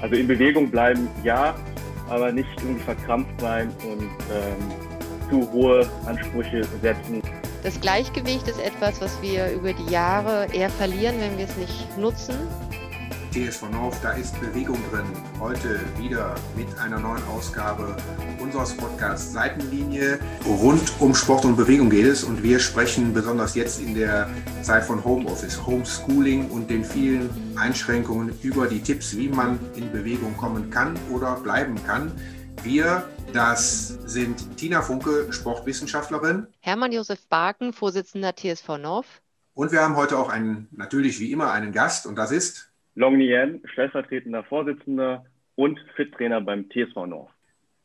Also in Bewegung bleiben, ja, aber nicht irgendwie verkrampft sein und ähm, zu hohe Ansprüche setzen. Das Gleichgewicht ist etwas, was wir über die Jahre eher verlieren, wenn wir es nicht nutzen. TSV North, da ist Bewegung drin. Heute wieder mit einer neuen Ausgabe unseres Podcasts Seitenlinie. Rund um Sport und Bewegung geht es und wir sprechen besonders jetzt in der Zeit von Homeoffice, Homeschooling und den vielen Einschränkungen über die Tipps, wie man in Bewegung kommen kann oder bleiben kann. Wir, das sind Tina Funke, Sportwissenschaftlerin. Hermann Josef Barken, Vorsitzender TSV North. Und wir haben heute auch einen, natürlich wie immer einen Gast und das ist Long Nien, stellvertretender Vorsitzender und Fit-Trainer beim TSV North.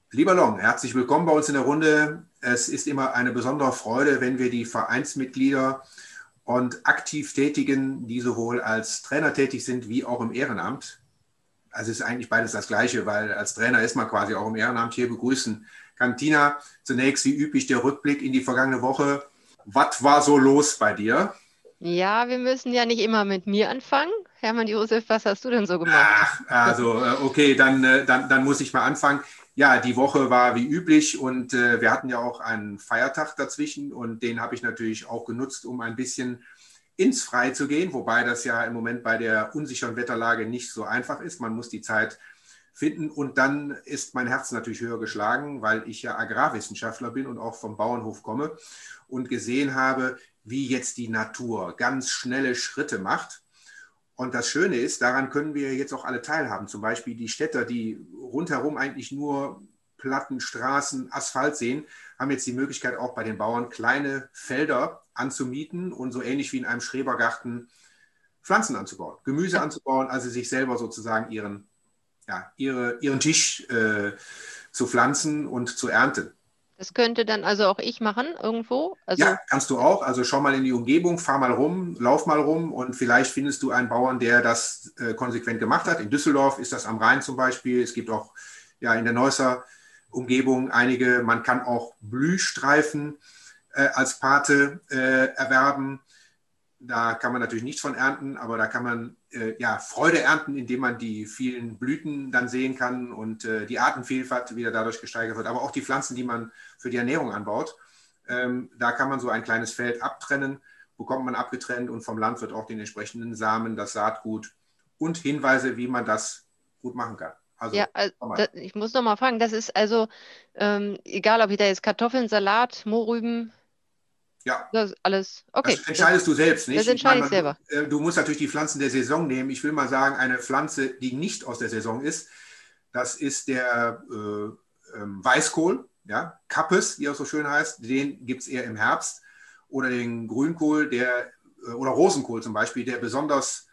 Lieber Long, herzlich willkommen bei uns in der Runde. Es ist immer eine besondere Freude, wenn wir die Vereinsmitglieder und aktiv Tätigen, die sowohl als Trainer tätig sind wie auch im Ehrenamt, also ist eigentlich beides das Gleiche, weil als Trainer ist man quasi auch im Ehrenamt hier begrüßen. Cantina, zunächst wie üblich der Rückblick in die vergangene Woche. Was war so los bei dir? Ja, wir müssen ja nicht immer mit mir anfangen. Hermann Josef, was hast du denn so gemacht? Ach, also, äh, okay, dann, äh, dann, dann muss ich mal anfangen. Ja, die Woche war wie üblich und äh, wir hatten ja auch einen Feiertag dazwischen und den habe ich natürlich auch genutzt, um ein bisschen ins Frei zu gehen, wobei das ja im Moment bei der unsicheren Wetterlage nicht so einfach ist. Man muss die Zeit finden und dann ist mein Herz natürlich höher geschlagen, weil ich ja Agrarwissenschaftler bin und auch vom Bauernhof komme und gesehen habe, wie jetzt die Natur ganz schnelle Schritte macht und das Schöne ist, daran können wir jetzt auch alle teilhaben. Zum Beispiel die Städter, die rundherum eigentlich nur Platten, Straßen, Asphalt sehen, haben jetzt die Möglichkeit auch bei den Bauern kleine Felder anzumieten und so ähnlich wie in einem Schrebergarten Pflanzen anzubauen, Gemüse anzubauen, also sich selber sozusagen ihren, ja, ihre, ihren Tisch äh, zu pflanzen und zu ernten. Das könnte dann also auch ich machen irgendwo? Also ja, kannst du auch. Also schau mal in die Umgebung, fahr mal rum, lauf mal rum und vielleicht findest du einen Bauern, der das äh, konsequent gemacht hat. In Düsseldorf ist das am Rhein zum Beispiel. Es gibt auch ja, in der Neusser Umgebung einige. Man kann auch Blühstreifen äh, als Pate äh, erwerben. Da kann man natürlich nichts von ernten, aber da kann man äh, ja, Freude ernten, indem man die vielen Blüten dann sehen kann und äh, die Artenvielfalt wieder dadurch gesteigert wird. Aber auch die Pflanzen, die man für die Ernährung anbaut, ähm, da kann man so ein kleines Feld abtrennen, bekommt man abgetrennt und vom Land wird auch den entsprechenden Samen, das Saatgut und Hinweise, wie man das gut machen kann. Also, ja, also, da, ich muss noch mal fragen, das ist also ähm, egal, ob ich da jetzt Kartoffeln, Salat, Mohrrüben, ja. Das alles, okay. Das entscheidest du selbst, nicht? Das entscheide ich, ich selber. Äh, du musst natürlich die Pflanzen der Saison nehmen. Ich will mal sagen, eine Pflanze, die nicht aus der Saison ist, das ist der äh, ähm, Weißkohl, ja, Kappes, wie er so schön heißt. Den gibt es eher im Herbst. Oder den Grünkohl, der, äh, oder Rosenkohl zum Beispiel, der besonders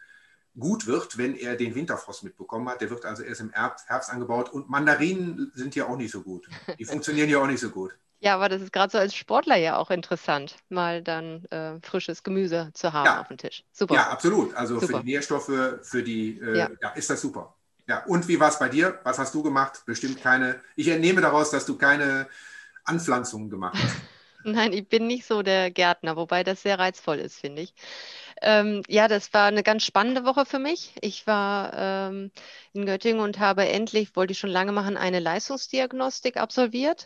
gut wird, wenn er den Winterfrost mitbekommen hat. Der wird also erst im Herbst angebaut. Und Mandarinen sind ja auch nicht so gut. Die funktionieren ja auch nicht so gut. Ja, aber das ist gerade so als Sportler ja auch interessant, mal dann äh, frisches Gemüse zu haben ja. auf dem Tisch. Super. Ja, absolut. Also super. für die Nährstoffe, für die, äh, ja. ja. ist das super. Ja, und wie war es bei dir? Was hast du gemacht? Bestimmt keine. Ich entnehme daraus, dass du keine Anpflanzungen gemacht hast. Nein, ich bin nicht so der Gärtner, wobei das sehr reizvoll ist, finde ich. Ähm, ja, das war eine ganz spannende Woche für mich. Ich war ähm, in Göttingen und habe endlich, wollte ich schon lange machen, eine Leistungsdiagnostik absolviert.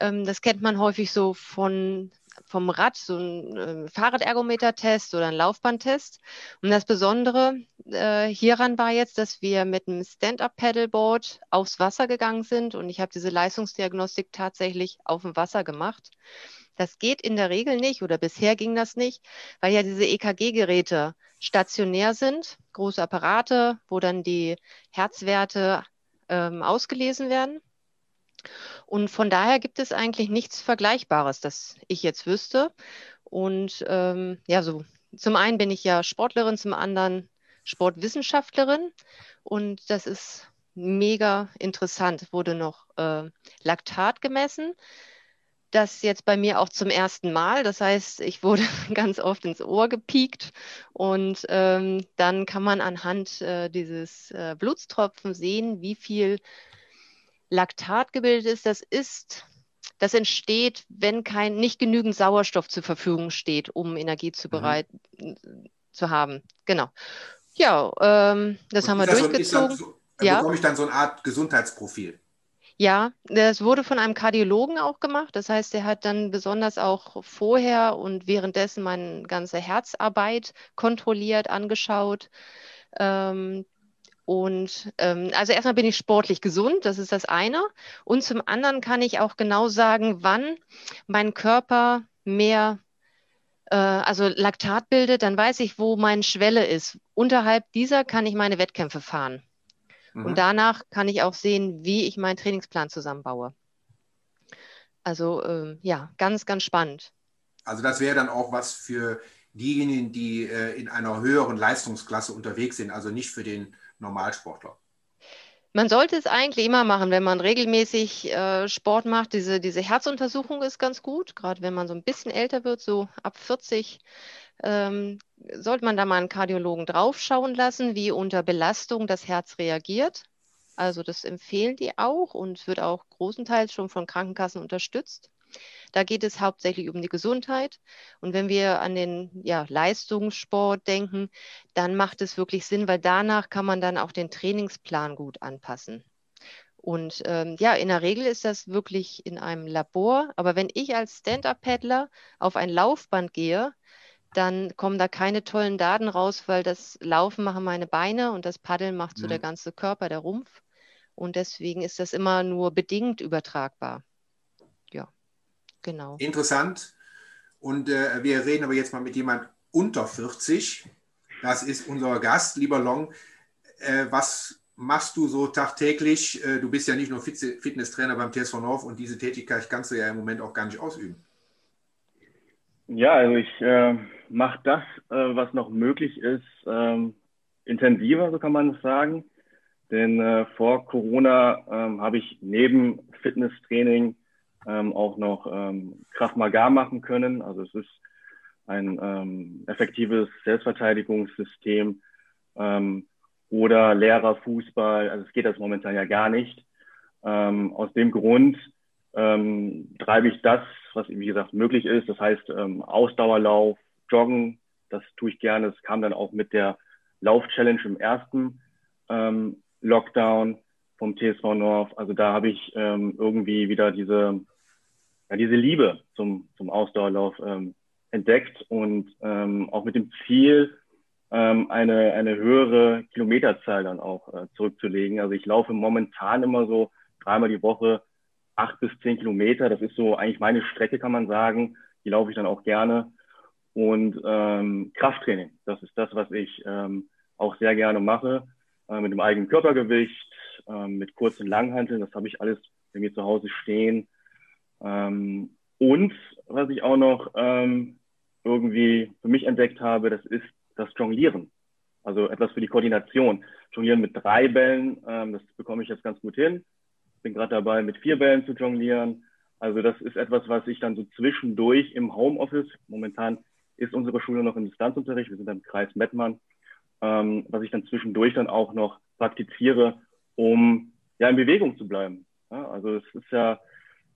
Ähm, das kennt man häufig so von, vom Rad, so ein äh, Fahrradergometer-Test oder ein Laufbahntest. Und das Besondere äh, hieran war jetzt, dass wir mit einem Stand-up-Pedalboard aufs Wasser gegangen sind und ich habe diese Leistungsdiagnostik tatsächlich auf dem Wasser gemacht. Das geht in der Regel nicht oder bisher ging das nicht, weil ja diese EKG-Geräte stationär sind, große Apparate, wo dann die Herzwerte ähm, ausgelesen werden. Und von daher gibt es eigentlich nichts Vergleichbares, das ich jetzt wüsste. Und ähm, ja, so zum einen bin ich ja Sportlerin, zum anderen Sportwissenschaftlerin. Und das ist mega interessant. Es wurde noch äh, Laktat gemessen. Das jetzt bei mir auch zum ersten Mal. Das heißt, ich wurde ganz oft ins Ohr gepiekt und ähm, dann kann man anhand äh, dieses äh, Blutstropfen sehen, wie viel Laktat gebildet ist, das ist, das entsteht, wenn kein, nicht genügend Sauerstoff zur Verfügung steht, um Energie zu bereiten mhm. zu haben. Genau. Ja, ähm, das Und haben wir durchgezogen. So, ja. bekomme ich dann so eine Art Gesundheitsprofil. Ja, das wurde von einem Kardiologen auch gemacht. Das heißt, er hat dann besonders auch vorher und währenddessen meine ganze Herzarbeit kontrolliert, angeschaut. Ähm, und ähm, also erstmal bin ich sportlich gesund, das ist das eine. Und zum anderen kann ich auch genau sagen, wann mein Körper mehr, äh, also Laktat bildet, dann weiß ich, wo meine Schwelle ist. Unterhalb dieser kann ich meine Wettkämpfe fahren. Mhm. Und danach kann ich auch sehen, wie ich meinen Trainingsplan zusammenbaue. Also ähm, ja, ganz, ganz spannend. Also das wäre dann auch was für diejenigen, die äh, in einer höheren Leistungsklasse unterwegs sind, also nicht für den Normalsportler. Man sollte es eigentlich immer machen, wenn man regelmäßig äh, Sport macht. Diese, diese Herzuntersuchung ist ganz gut, gerade wenn man so ein bisschen älter wird, so ab 40 ähm, sollte man da mal einen Kardiologen draufschauen lassen, wie unter Belastung das Herz reagiert. Also das empfehlen die auch und wird auch großenteils schon von Krankenkassen unterstützt. Da geht es hauptsächlich um die Gesundheit. Und wenn wir an den ja, Leistungssport denken, dann macht es wirklich Sinn, weil danach kann man dann auch den Trainingsplan gut anpassen. Und ähm, ja, in der Regel ist das wirklich in einem Labor. Aber wenn ich als Stand-up-Paddler auf ein Laufband gehe, dann kommen da keine tollen Daten raus, weil das Laufen machen meine Beine und das Paddeln macht so mhm. der ganze Körper, der Rumpf. Und deswegen ist das immer nur bedingt übertragbar. Genau. Interessant. Und äh, wir reden aber jetzt mal mit jemand unter 40. Das ist unser Gast, lieber Long. Äh, was machst du so tagtäglich? Äh, du bist ja nicht nur Fitnesstrainer beim TSV North und diese Tätigkeit kannst du ja im Moment auch gar nicht ausüben. Ja, also ich äh, mache das, äh, was noch möglich ist, ähm, intensiver, so kann man es sagen. Denn äh, vor Corona ähm, habe ich neben Fitnesstraining ähm, auch noch ähm, Kraft Maga machen können. Also es ist ein ähm, effektives Selbstverteidigungssystem ähm, oder Lehrer Fußball. Also es geht das momentan ja gar nicht. Ähm, aus dem Grund ähm, treibe ich das, was wie gesagt möglich ist. Das heißt ähm, Ausdauerlauf, Joggen, das tue ich gerne. Das kam dann auch mit der Lauf-Challenge im ersten ähm, Lockdown vom TSV North. Also da habe ich ähm, irgendwie wieder diese, ja, diese Liebe zum, zum Ausdauerlauf ähm, entdeckt und ähm, auch mit dem Ziel, ähm, eine, eine höhere Kilometerzahl dann auch äh, zurückzulegen. Also ich laufe momentan immer so dreimal die Woche acht bis zehn Kilometer. Das ist so eigentlich meine Strecke, kann man sagen. Die laufe ich dann auch gerne. Und ähm, Krafttraining, das ist das, was ich ähm, auch sehr gerne mache. Äh, mit dem eigenen Körpergewicht, äh, mit kurzen Langhanteln, das habe ich alles bei mir zu Hause stehen. Ähm, und was ich auch noch ähm, irgendwie für mich entdeckt habe, das ist das Jonglieren. Also etwas für die Koordination. Jonglieren mit drei Bällen, ähm, das bekomme ich jetzt ganz gut hin bin gerade dabei, mit vier Bällen zu jonglieren. Also das ist etwas, was ich dann so zwischendurch im Homeoffice, momentan ist unsere Schule noch im Distanzunterricht, wir sind im Kreis Mettmann, ähm, was ich dann zwischendurch dann auch noch praktiziere, um ja in Bewegung zu bleiben. Ja, also es ist ja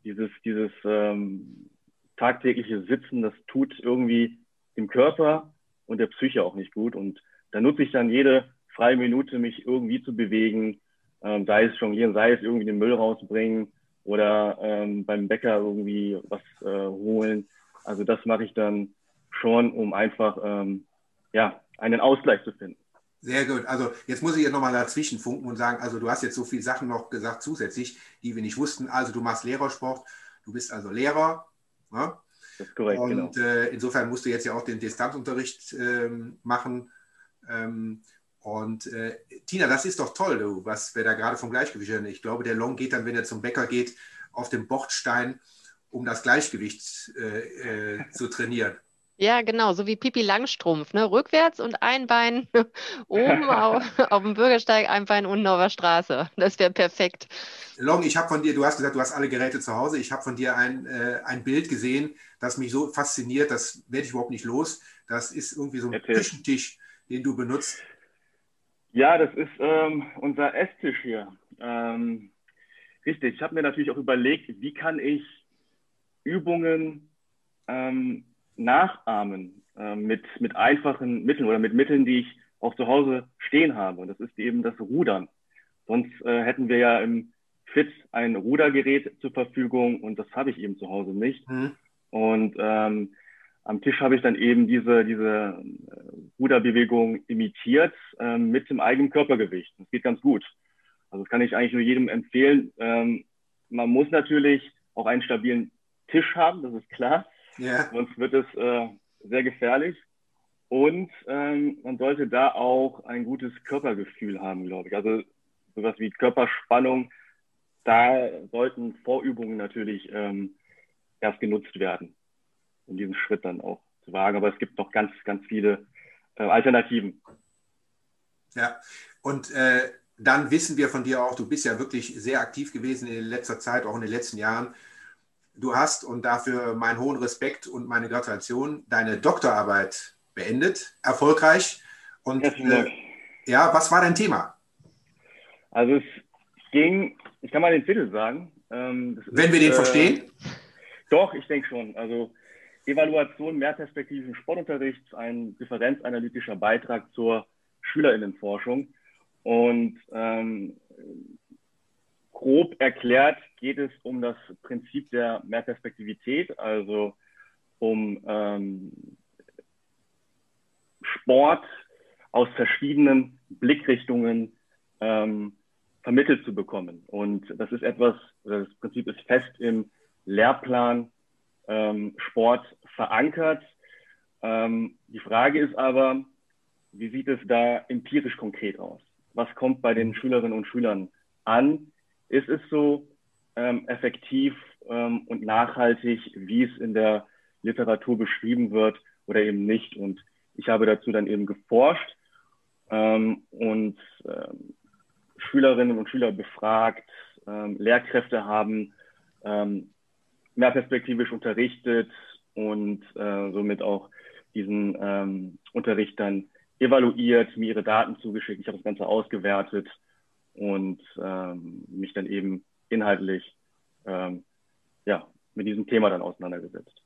dieses, dieses ähm, tagtägliche Sitzen, das tut irgendwie dem Körper und der Psyche auch nicht gut. Und da nutze ich dann jede freie Minute, mich irgendwie zu bewegen, ähm, sei es jonglieren, sei es irgendwie den Müll rausbringen oder ähm, beim Bäcker irgendwie was äh, holen. Also das mache ich dann schon, um einfach ähm, ja, einen Ausgleich zu finden. Sehr gut. Also jetzt muss ich jetzt nochmal dazwischen funken und sagen, also du hast jetzt so viele Sachen noch gesagt zusätzlich, die wir nicht wussten. Also du machst Lehrersport, du bist also Lehrer. Ne? Das ist korrekt, und genau. äh, insofern musst du jetzt ja auch den Distanzunterricht ähm, machen. Ähm, und äh, Tina, das ist doch toll, du, was wir da gerade vom Gleichgewicht haben. Ich glaube, der Long geht dann, wenn er zum Bäcker geht, auf den Bordstein, um das Gleichgewicht äh, äh, zu trainieren. Ja, genau, so wie Pipi Langstrumpf, ne? Rückwärts und ein Bein oben auf, auf, dem Bürgersteig, ein Bein unten auf der Straße. Das wäre perfekt. Long, ich habe von dir, du hast gesagt, du hast alle Geräte zu Hause. Ich habe von dir ein, äh, ein Bild gesehen, das mich so fasziniert, das werde ich überhaupt nicht los. Das ist irgendwie so ein Erzähl. Küchentisch, den du benutzt. Ja, das ist ähm, unser Esstisch hier. Ähm, richtig, ich habe mir natürlich auch überlegt, wie kann ich Übungen ähm, nachahmen äh, mit, mit einfachen Mitteln oder mit Mitteln, die ich auch zu Hause stehen habe. Und das ist eben das Rudern. Sonst äh, hätten wir ja im Fit ein Rudergerät zur Verfügung und das habe ich eben zu Hause nicht. Mhm. Und ähm, am Tisch habe ich dann eben diese, diese äh, Ruderbewegung imitiert ähm, mit dem eigenen Körpergewicht. Das geht ganz gut. Also das kann ich eigentlich nur jedem empfehlen. Ähm, man muss natürlich auch einen stabilen Tisch haben, das ist klar. Yeah. Sonst wird es äh, sehr gefährlich. Und ähm, man sollte da auch ein gutes Körpergefühl haben, glaube ich. Also sowas wie Körperspannung, da sollten Vorübungen natürlich ähm, erst genutzt werden, um diesen Schritt dann auch zu wagen. Aber es gibt noch ganz, ganz viele äh, Alternativen. Ja, und äh, dann wissen wir von dir auch, du bist ja wirklich sehr aktiv gewesen in letzter Zeit, auch in den letzten Jahren. Du hast, und dafür meinen hohen Respekt und meine Gratulation, deine Doktorarbeit beendet, erfolgreich. Und äh, ja, was war dein Thema? Also es ging, ich kann mal den Titel sagen. Ähm, Wenn ist, wir den äh, verstehen? Doch, ich denke schon. Also Evaluation mehrperspektivischen Sportunterrichts, ein differenzanalytischer Beitrag zur Schülerinnenforschung. Und ähm, grob erklärt geht es um das Prinzip der Mehrperspektivität, also um ähm, Sport aus verschiedenen Blickrichtungen ähm, vermittelt zu bekommen. Und das ist etwas, das Prinzip ist fest im Lehrplan ähm, Sport verankert. Ähm, die Frage ist aber, wie sieht es da empirisch konkret aus? Was kommt bei den Schülerinnen und Schülern an? Ist es so ähm, effektiv ähm, und nachhaltig, wie es in der Literatur beschrieben wird oder eben nicht? Und ich habe dazu dann eben geforscht ähm, und ähm, Schülerinnen und Schüler befragt, ähm, Lehrkräfte haben ähm, mehr perspektivisch unterrichtet und äh, somit auch diesen Unterricht dann evaluiert, mir ihre Daten zugeschickt, ich habe das Ganze ausgewertet und ähm, mich dann eben inhaltlich ähm, ja, mit diesem Thema dann auseinandergesetzt.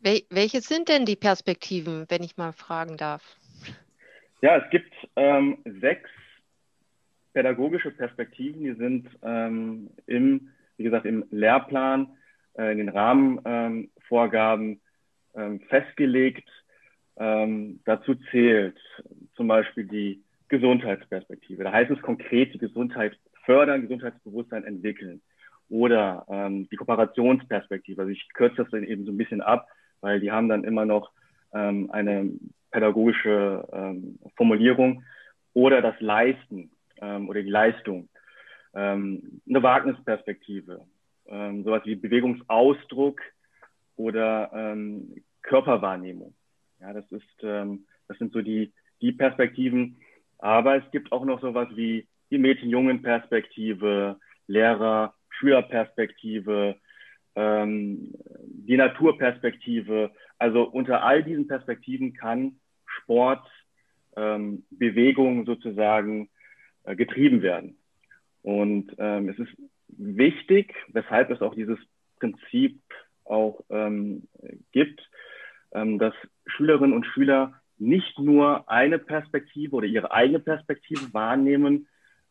Wel welche sind denn die Perspektiven, wenn ich mal fragen darf? Ja, es gibt ähm, sechs pädagogische Perspektiven, die sind ähm, im, wie gesagt, im Lehrplan, äh, in den Rahmenvorgaben ähm, festgelegt. Ähm, dazu zählt zum Beispiel die Gesundheitsperspektive. Da heißt es konkret, die Gesundheit fördern, Gesundheitsbewusstsein entwickeln. Oder ähm, die Kooperationsperspektive. Also ich kürze das dann eben so ein bisschen ab, weil die haben dann immer noch ähm, eine pädagogische ähm, Formulierung. Oder das Leisten, ähm, oder die Leistung. Ähm, eine Wagnisperspektive, ähm, sowas wie Bewegungsausdruck oder ähm, Körperwahrnehmung. Ja, das ist, ähm, das sind so die, die Perspektiven. Aber es gibt auch noch sowas wie die Mädchen-Jungen-Perspektive, Lehrer-Schüler-Perspektive, ähm, die Naturperspektive. Also unter all diesen Perspektiven kann Sport, ähm, Bewegung sozusagen äh, getrieben werden. Und ähm, es ist wichtig, weshalb es auch dieses Prinzip auch ähm, gibt, ähm, dass Schülerinnen und Schüler nicht nur eine Perspektive oder ihre eigene Perspektive wahrnehmen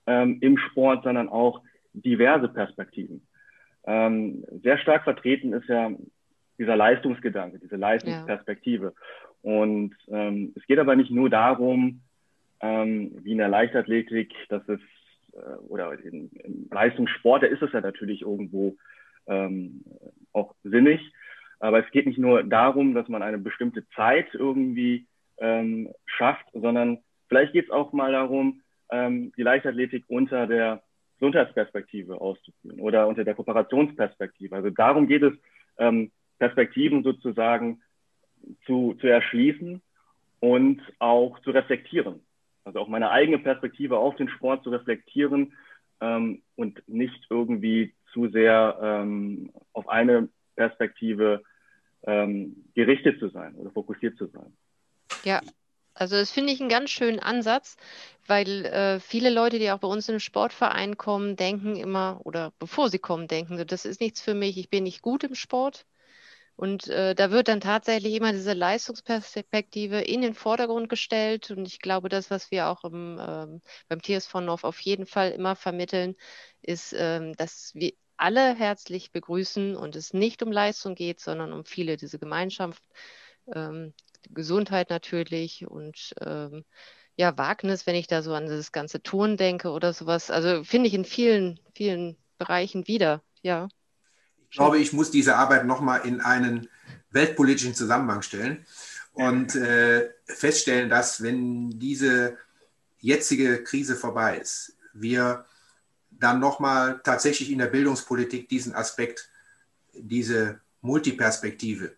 ähm, im Sport, sondern auch diverse Perspektiven. Ähm, sehr stark vertreten ist ja dieser Leistungsgedanke, diese Leistungsperspektive. Ja. Und ähm, es geht aber nicht nur darum, ähm, wie in der Leichtathletik, dass es äh, oder in, im Leistungssport, da ist es ja natürlich irgendwo ähm, auch sinnig. Aber es geht nicht nur darum, dass man eine bestimmte Zeit irgendwie ähm, schafft, sondern vielleicht geht es auch mal darum, ähm, die Leichtathletik unter der Gesundheitsperspektive auszuführen oder unter der Kooperationsperspektive. Also darum geht es, ähm, Perspektiven sozusagen zu, zu erschließen und auch zu reflektieren. Also auch meine eigene Perspektive auf den Sport zu reflektieren ähm, und nicht irgendwie zu sehr ähm, auf eine Perspektive ähm, gerichtet zu sein oder fokussiert zu sein. Ja, also das finde ich einen ganz schönen Ansatz, weil äh, viele Leute, die auch bei uns im Sportverein kommen, denken immer, oder bevor sie kommen, denken, das ist nichts für mich, ich bin nicht gut im Sport. Und äh, da wird dann tatsächlich immer diese Leistungsperspektive in den Vordergrund gestellt. Und ich glaube, das, was wir auch im, ähm, beim TSV North auf jeden Fall immer vermitteln, ist, ähm, dass wir alle herzlich begrüßen und es nicht um Leistung geht, sondern um viele, diese Gemeinschaft, ähm, Gesundheit natürlich und ähm, ja, Wagnis, wenn ich da so an das ganze Turn denke oder sowas. Also finde ich in vielen, vielen Bereichen wieder, ja. Ich glaube, ich muss diese Arbeit nochmal in einen weltpolitischen Zusammenhang stellen und äh, feststellen, dass wenn diese jetzige Krise vorbei ist, wir dann nochmal tatsächlich in der Bildungspolitik diesen Aspekt, diese Multiperspektive,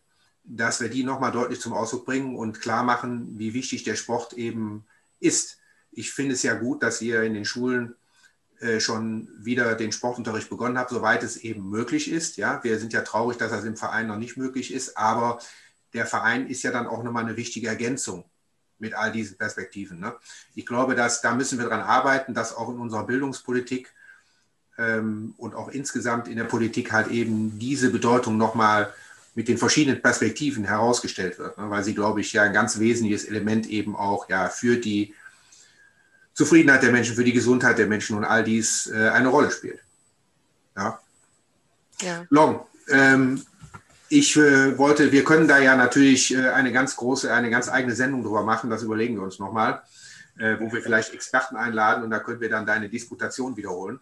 dass wir die nochmal deutlich zum Ausdruck bringen und klar machen, wie wichtig der Sport eben ist. Ich finde es ja gut, dass ihr in den Schulen äh, schon wieder den Sportunterricht begonnen habe, soweit es eben möglich ist. Ja, wir sind ja traurig, dass das im Verein noch nicht möglich ist, aber der Verein ist ja dann auch nochmal eine wichtige Ergänzung mit all diesen Perspektiven. Ne? Ich glaube, dass da müssen wir daran arbeiten, dass auch in unserer Bildungspolitik ähm, und auch insgesamt in der Politik halt eben diese Bedeutung nochmal mit den verschiedenen Perspektiven herausgestellt wird, ne? weil sie, glaube ich, ja ein ganz wesentliches Element eben auch ja für die Zufriedenheit der Menschen, für die Gesundheit der Menschen und all dies äh, eine Rolle spielt. Ja. ja. Long, ähm, ich äh, wollte, wir können da ja natürlich äh, eine ganz große, eine ganz eigene Sendung drüber machen, das überlegen wir uns nochmal, äh, wo wir vielleicht Experten einladen und da können wir dann deine Disputation wiederholen.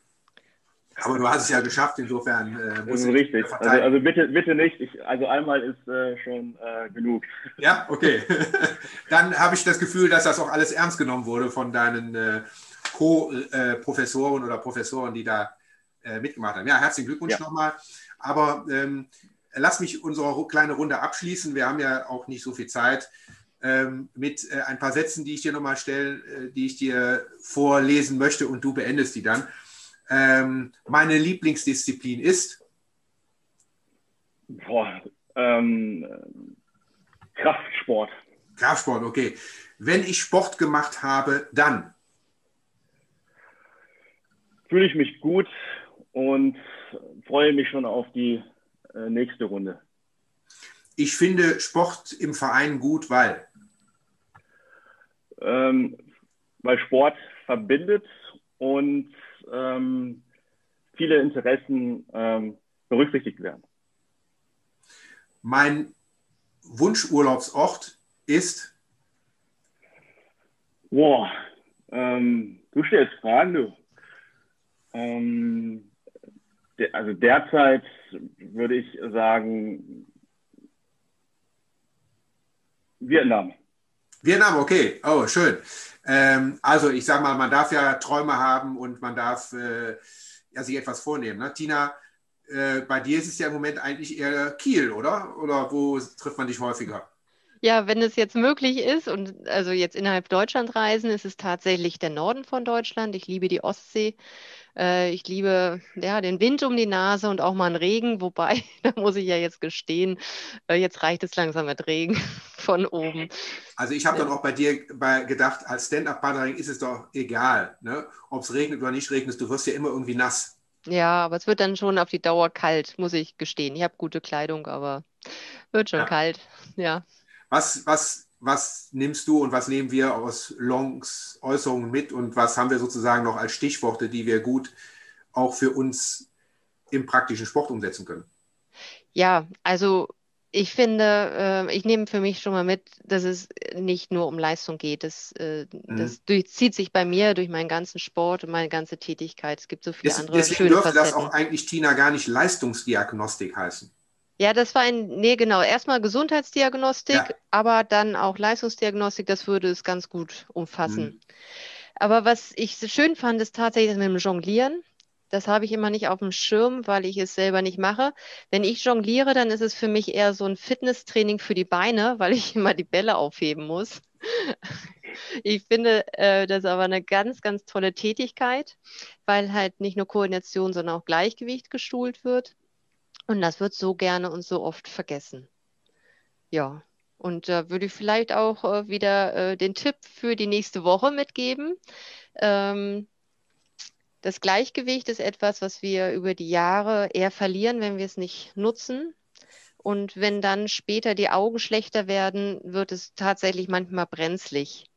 Aber du hast es ja geschafft, insofern äh, muss ich richtig. Also, also, bitte, bitte nicht. Ich, also einmal ist äh, schon äh, genug. Ja, okay. Dann habe ich das Gefühl, dass das auch alles ernst genommen wurde von deinen äh, Co-Professoren oder Professoren, die da äh, mitgemacht haben. Ja, herzlichen Glückwunsch ja. nochmal. Aber ähm, lass mich unsere kleine Runde abschließen. Wir haben ja auch nicht so viel Zeit. Ähm, mit äh, ein paar Sätzen, die ich dir nochmal stelle, äh, die ich dir vorlesen möchte und du beendest die dann. Ähm, meine Lieblingsdisziplin ist? Boah, ähm, Kraftsport. Kraftsport, okay. Wenn ich Sport gemacht habe, dann? Fühle ich mich gut und freue mich schon auf die äh, nächste Runde. Ich finde Sport im Verein gut, weil? Ähm, weil Sport verbindet und ähm, viele Interessen ähm, berücksichtigt werden. Mein Wunschurlaubsort ist? Boah, ähm, du stellst Fragen, du. Ähm, de also derzeit würde ich sagen Vietnam. Vietnam, okay. Oh, schön. Ähm, also ich sage mal, man darf ja Träume haben und man darf äh, ja, sich etwas vornehmen. Ne? Tina, äh, bei dir ist es ja im Moment eigentlich eher Kiel, oder? Oder wo trifft man dich häufiger? Ja, wenn es jetzt möglich ist und also jetzt innerhalb Deutschland reisen, ist es tatsächlich der Norden von Deutschland. Ich liebe die Ostsee. Äh, ich liebe ja, den Wind um die Nase und auch mal einen Regen, wobei, da muss ich ja jetzt gestehen, äh, jetzt reicht es langsam mit Regen von oben. Also ich habe dann auch bei dir bei gedacht, als Stand-Up-Paddling ist es doch egal, ne? ob es regnet oder nicht regnet, du wirst ja immer irgendwie nass. Ja, aber es wird dann schon auf die Dauer kalt, muss ich gestehen. Ich habe gute Kleidung, aber wird schon ja. kalt, ja. Was, was was nimmst du und was nehmen wir aus Longs Äußerungen mit und was haben wir sozusagen noch als Stichworte, die wir gut auch für uns im praktischen Sport umsetzen können? Ja, also ich finde, äh, ich nehme für mich schon mal mit, dass es nicht nur um Leistung geht. Das, äh, mhm. das durchzieht sich bei mir durch meinen ganzen Sport und meine ganze Tätigkeit. Es gibt so viele Des, andere deswegen schöne dürfte Facetten. das auch eigentlich, Tina, gar nicht Leistungsdiagnostik heißen. Ja, das war ein, nee, genau, erstmal Gesundheitsdiagnostik, ja. aber dann auch Leistungsdiagnostik, das würde es ganz gut umfassen. Mhm. Aber was ich schön fand, ist tatsächlich das mit dem Jonglieren. Das habe ich immer nicht auf dem Schirm, weil ich es selber nicht mache. Wenn ich jongliere, dann ist es für mich eher so ein Fitnesstraining für die Beine, weil ich immer die Bälle aufheben muss. Ich finde äh, das aber eine ganz, ganz tolle Tätigkeit, weil halt nicht nur Koordination, sondern auch Gleichgewicht geschult wird. Und das wird so gerne und so oft vergessen. Ja, und da würde ich vielleicht auch äh, wieder äh, den Tipp für die nächste Woche mitgeben. Ähm, das Gleichgewicht ist etwas, was wir über die Jahre eher verlieren, wenn wir es nicht nutzen. Und wenn dann später die Augen schlechter werden, wird es tatsächlich manchmal brenzlig.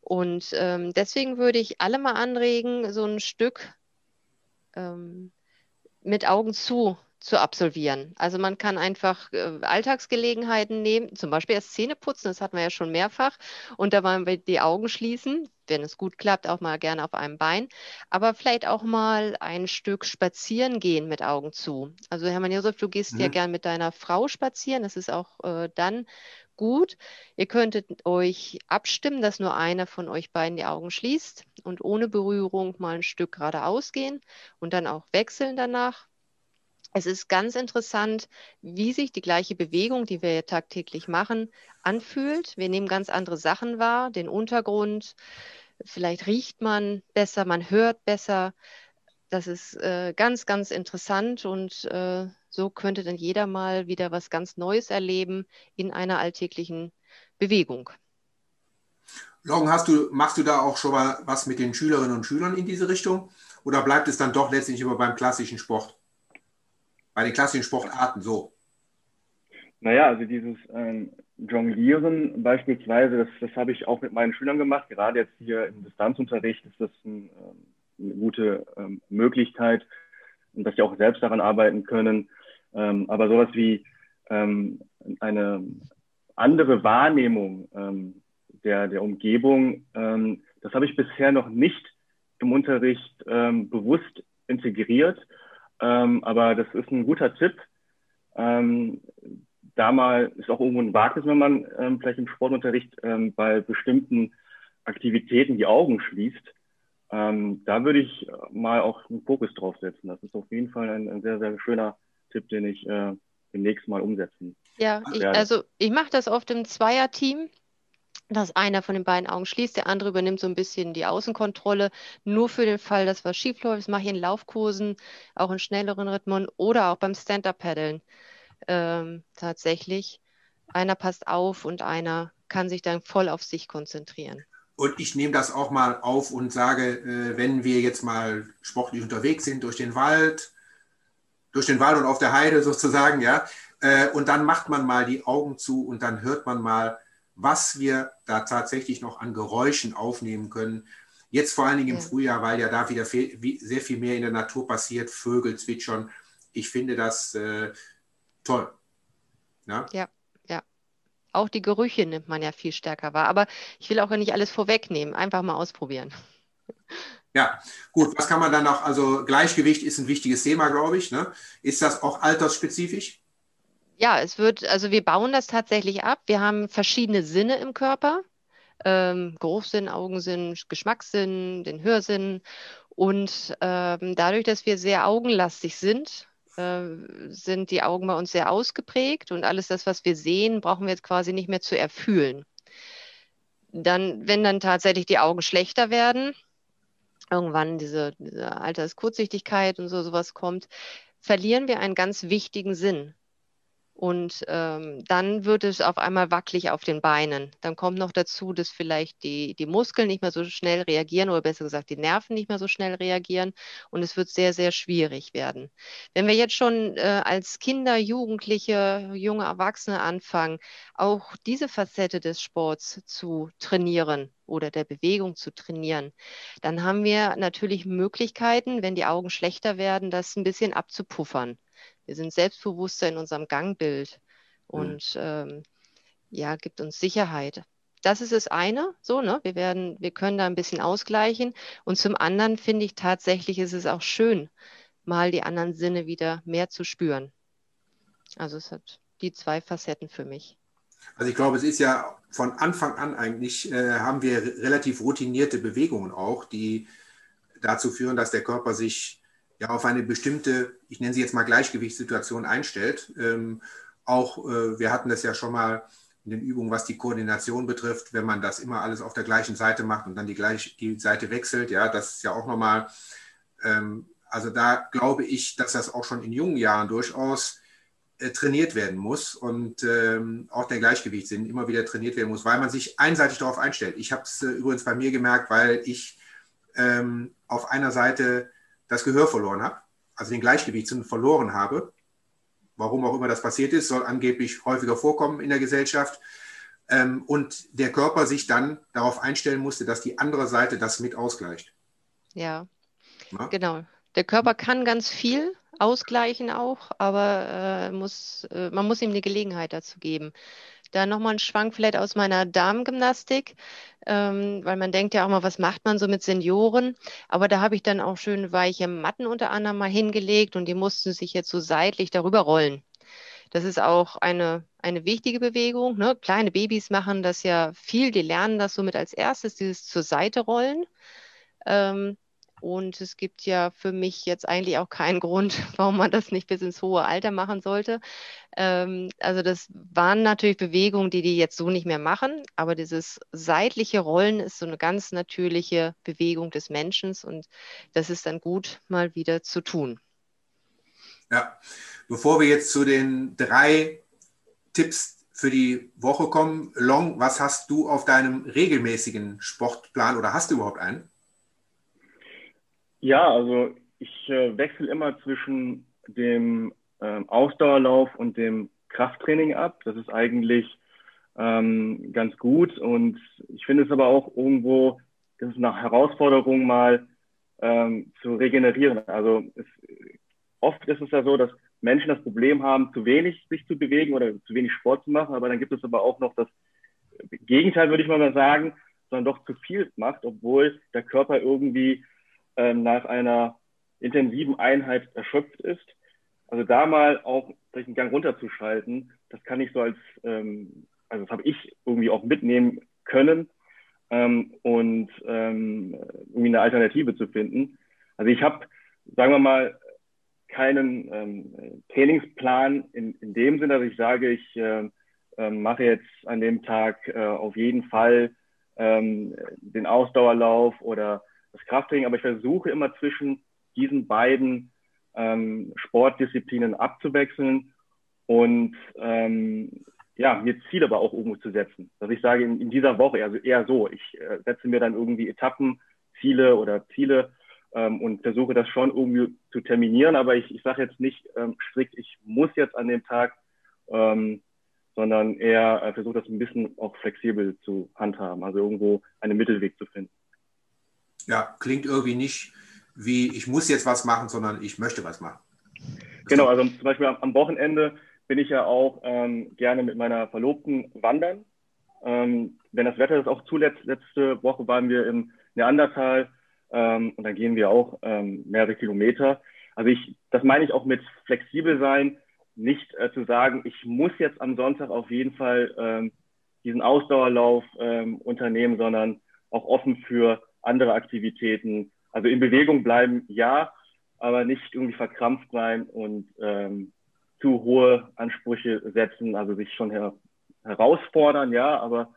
Und ähm, deswegen würde ich alle mal anregen, so ein Stück ähm, mit Augen zu zu absolvieren. Also man kann einfach äh, Alltagsgelegenheiten nehmen, zum Beispiel erst Zähne putzen, das hatten wir ja schon mehrfach, und da wollen wir die Augen schließen, wenn es gut klappt, auch mal gerne auf einem Bein, aber vielleicht auch mal ein Stück spazieren gehen mit Augen zu. Also Hermann Josef, du gehst mhm. ja gern mit deiner Frau spazieren, das ist auch äh, dann gut. Ihr könntet euch abstimmen, dass nur einer von euch beiden die Augen schließt und ohne Berührung mal ein Stück geradeaus gehen und dann auch wechseln danach. Es ist ganz interessant, wie sich die gleiche Bewegung, die wir tagtäglich machen, anfühlt. Wir nehmen ganz andere Sachen wahr, den Untergrund. Vielleicht riecht man besser, man hört besser. Das ist äh, ganz, ganz interessant und äh, so könnte dann jeder mal wieder was ganz Neues erleben in einer alltäglichen Bewegung. Long, hast du, machst du da auch schon mal was mit den Schülerinnen und Schülern in diese Richtung? Oder bleibt es dann doch letztlich immer beim klassischen Sport? Bei den klassischen Sportarten so? Naja, also dieses ähm, Jonglieren beispielsweise, das, das habe ich auch mit meinen Schülern gemacht. Gerade jetzt hier im Distanzunterricht ist das ein, ähm, eine gute ähm, Möglichkeit, dass sie auch selbst daran arbeiten können. Ähm, aber sowas wie ähm, eine andere Wahrnehmung ähm, der, der Umgebung, das habe ich bisher noch nicht im Unterricht bewusst integriert. Ähm, aber das ist ein guter Tipp. Ähm, da mal ist auch irgendwo ein Wagnis, wenn man ähm, vielleicht im Sportunterricht ähm, bei bestimmten Aktivitäten die Augen schließt. Ähm, da würde ich mal auch einen Fokus drauf setzen. Das ist auf jeden Fall ein, ein sehr, sehr schöner Tipp, den ich äh, demnächst mal umsetzen Ja, ich, also ich mache das oft im Zweierteam dass einer von den beiden Augen schließt, der andere übernimmt so ein bisschen die Außenkontrolle, nur für den Fall, dass was schief läuft. Das mache ich in Laufkursen, auch in schnelleren Rhythmen oder auch beim Stand-Up-Paddeln ähm, tatsächlich. Einer passt auf und einer kann sich dann voll auf sich konzentrieren. Und ich nehme das auch mal auf und sage, äh, wenn wir jetzt mal sportlich unterwegs sind durch den Wald, durch den Wald und auf der Heide sozusagen, ja, äh, und dann macht man mal die Augen zu und dann hört man mal, was wir da tatsächlich noch an Geräuschen aufnehmen können. Jetzt vor allen Dingen im ja. Frühjahr, weil ja da wieder viel, sehr viel mehr in der Natur passiert, Vögel zwitschern. Ich finde das äh, toll. Ja? ja, ja. Auch die Gerüche nimmt man ja viel stärker wahr. Aber ich will auch nicht alles vorwegnehmen. Einfach mal ausprobieren. Ja, gut. Was kann man dann noch? Also Gleichgewicht ist ein wichtiges Thema, glaube ich. Ne? Ist das auch altersspezifisch? Ja, es wird, also wir bauen das tatsächlich ab. Wir haben verschiedene Sinne im Körper. Ähm, Geruchssinn, Augensinn, Geschmackssinn, den Hörsinn. Und ähm, dadurch, dass wir sehr augenlastig sind, äh, sind die Augen bei uns sehr ausgeprägt und alles das, was wir sehen, brauchen wir jetzt quasi nicht mehr zu erfühlen. Dann, wenn dann tatsächlich die Augen schlechter werden, irgendwann diese, diese Alterskurzsichtigkeit und so sowas kommt, verlieren wir einen ganz wichtigen Sinn. Und ähm, dann wird es auf einmal wackelig auf den Beinen. Dann kommt noch dazu, dass vielleicht die, die Muskeln nicht mehr so schnell reagieren oder besser gesagt die Nerven nicht mehr so schnell reagieren. Und es wird sehr, sehr schwierig werden. Wenn wir jetzt schon äh, als Kinder, Jugendliche, junge Erwachsene anfangen, auch diese Facette des Sports zu trainieren oder der Bewegung zu trainieren, dann haben wir natürlich Möglichkeiten, wenn die Augen schlechter werden, das ein bisschen abzupuffern. Wir sind selbstbewusster in unserem Gangbild mhm. und mhm. ähm, ja, gibt uns Sicherheit. Das ist das eine, so, ne? Wir werden, wir können da ein bisschen ausgleichen. Und zum anderen finde ich tatsächlich, ist es auch schön, mal die anderen Sinne wieder mehr zu spüren. Also es hat die zwei Facetten für mich. Also ich glaube, es ist ja von Anfang an eigentlich, äh, haben wir relativ routinierte Bewegungen auch, die dazu führen, dass der Körper sich ja auf eine bestimmte, ich nenne sie jetzt mal Gleichgewichtssituation einstellt. Ähm, auch äh, wir hatten das ja schon mal in den Übungen, was die Koordination betrifft, wenn man das immer alles auf der gleichen Seite macht und dann die, gleich, die Seite wechselt, ja, das ist ja auch nochmal, ähm, also da glaube ich, dass das auch schon in jungen Jahren durchaus äh, trainiert werden muss und ähm, auch der Gleichgewichtssinn immer wieder trainiert werden muss, weil man sich einseitig darauf einstellt. Ich habe es äh, übrigens bei mir gemerkt, weil ich ähm, auf einer Seite das Gehör verloren habe, also den Gleichgewichtssinn verloren habe. warum auch immer das passiert ist, soll angeblich häufiger vorkommen in der Gesellschaft. Ähm, und der Körper sich dann darauf einstellen musste, dass die andere Seite das mit ausgleicht. Ja, Na? genau. Der Körper kann ganz viel ausgleichen auch, aber äh, muss, äh, man muss ihm eine Gelegenheit dazu geben. Da nochmal ein Schwank vielleicht aus meiner Damengymnastik, ähm, weil man denkt ja auch mal, was macht man so mit Senioren? Aber da habe ich dann auch schön weiche Matten unter anderem mal hingelegt und die mussten sich jetzt so seitlich darüber rollen. Das ist auch eine, eine wichtige Bewegung. Ne? Kleine Babys machen das ja viel, die lernen das somit als erstes, dieses zur Seite rollen. Ähm, und es gibt ja für mich jetzt eigentlich auch keinen Grund, warum man das nicht bis ins hohe Alter machen sollte. Ähm, also das waren natürlich Bewegungen, die die jetzt so nicht mehr machen, aber dieses seitliche Rollen ist so eine ganz natürliche Bewegung des Menschen und das ist dann gut mal wieder zu tun. Ja, bevor wir jetzt zu den drei Tipps für die Woche kommen, Long, was hast du auf deinem regelmäßigen Sportplan oder hast du überhaupt einen? Ja, also ich äh, wechsle immer zwischen dem ähm, Ausdauerlauf und dem Krafttraining ab. Das ist eigentlich ähm, ganz gut und ich finde es aber auch irgendwo, das ist eine Herausforderung mal ähm, zu regenerieren. Also es, oft ist es ja so, dass Menschen das Problem haben, zu wenig sich zu bewegen oder zu wenig Sport zu machen, aber dann gibt es aber auch noch das Gegenteil, würde ich mal sagen, sondern doch zu viel macht, obwohl der Körper irgendwie nach einer intensiven Einheit erschöpft ist. Also da mal auch vielleicht einen Gang runterzuschalten, das kann ich so als, ähm, also das habe ich irgendwie auch mitnehmen können ähm, und ähm, irgendwie eine Alternative zu finden. Also ich habe, sagen wir mal, keinen ähm, Trainingsplan in, in dem Sinne, dass ich sage, ich äh, äh, mache jetzt an dem Tag äh, auf jeden Fall ähm, den Ausdauerlauf oder das Krafttraining, aber ich versuche immer zwischen diesen beiden ähm, Sportdisziplinen abzuwechseln und ähm, ja, mir Ziele aber auch irgendwo zu setzen. Dass ich sage, in, in dieser Woche, also eher so, ich äh, setze mir dann irgendwie Etappen, Ziele oder Ziele ähm, und versuche das schon irgendwie zu terminieren, aber ich, ich sage jetzt nicht ähm, strikt, ich muss jetzt an dem Tag, ähm, sondern eher äh, versuche das ein bisschen auch flexibel zu handhaben, also irgendwo einen Mittelweg zu finden. Ja, klingt irgendwie nicht wie ich muss jetzt was machen, sondern ich möchte was machen. Genau, also zum Beispiel am Wochenende bin ich ja auch ähm, gerne mit meiner Verlobten wandern. Ähm, wenn das Wetter das auch zulässt, letzte Woche waren wir im Neandertal ähm, und dann gehen wir auch ähm, mehrere Kilometer. Also ich, das meine ich auch mit flexibel sein, nicht äh, zu sagen, ich muss jetzt am Sonntag auf jeden Fall ähm, diesen Ausdauerlauf ähm, unternehmen, sondern auch offen für andere Aktivitäten. Also in Bewegung bleiben, ja, aber nicht irgendwie verkrampft sein und ähm, zu hohe Ansprüche setzen, also sich schon her herausfordern, ja, aber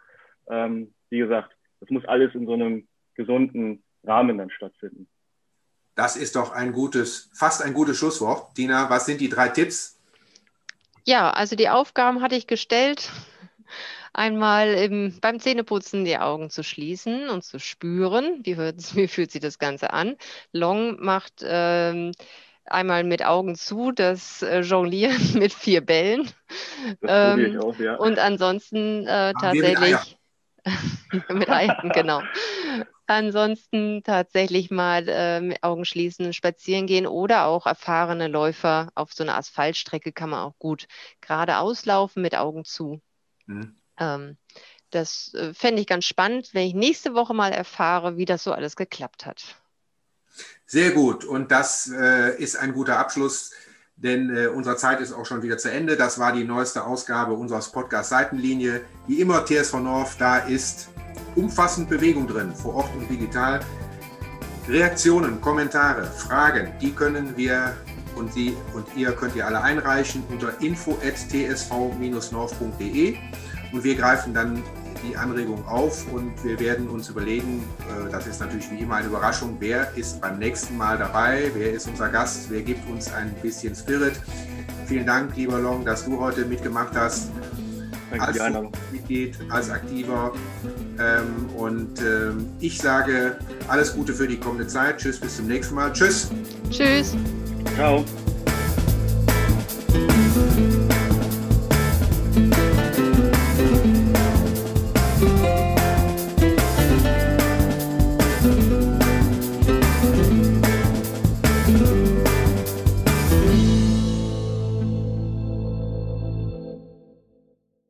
ähm, wie gesagt, das muss alles in so einem gesunden Rahmen dann stattfinden. Das ist doch ein gutes, fast ein gutes Schlusswort. Dina, was sind die drei Tipps? Ja, also die Aufgaben hatte ich gestellt einmal im, beim Zähneputzen die Augen zu schließen und zu spüren, wie, hört, wie fühlt sich das Ganze an. Long macht ähm, einmal mit Augen zu das äh, Jonglieren mit vier Bällen. Das ähm, auch, ja. Und ansonsten äh, tatsächlich mit, Eiern, genau. Ansonsten tatsächlich mal äh, mit Augen schließen, spazieren gehen oder auch erfahrene Läufer auf so einer Asphaltstrecke kann man auch gut geradeaus laufen mit Augen zu. Mhm. Ähm, das äh, fände ich ganz spannend, wenn ich nächste Woche mal erfahre, wie das so alles geklappt hat. Sehr gut. Und das äh, ist ein guter Abschluss, denn äh, unsere Zeit ist auch schon wieder zu Ende. Das war die neueste Ausgabe unseres Podcast Seitenlinie. Wie immer, TSV North, da ist umfassend Bewegung drin, vor Ort und digital. Reaktionen, Kommentare, Fragen, die können wir und Sie und ihr könnt ihr alle einreichen unter info.tsv-north.de und wir greifen dann die Anregung auf und wir werden uns überlegen, äh, das ist natürlich wie immer eine Überraschung, wer ist beim nächsten Mal dabei, wer ist unser Gast, wer gibt uns ein bisschen Spirit. Vielen Dank, lieber Long, dass du heute mitgemacht hast. Danke als Mitglied, als Aktiver. Ähm, und ähm, ich sage alles Gute für die kommende Zeit. Tschüss, bis zum nächsten Mal. Tschüss. Tschüss. Ciao.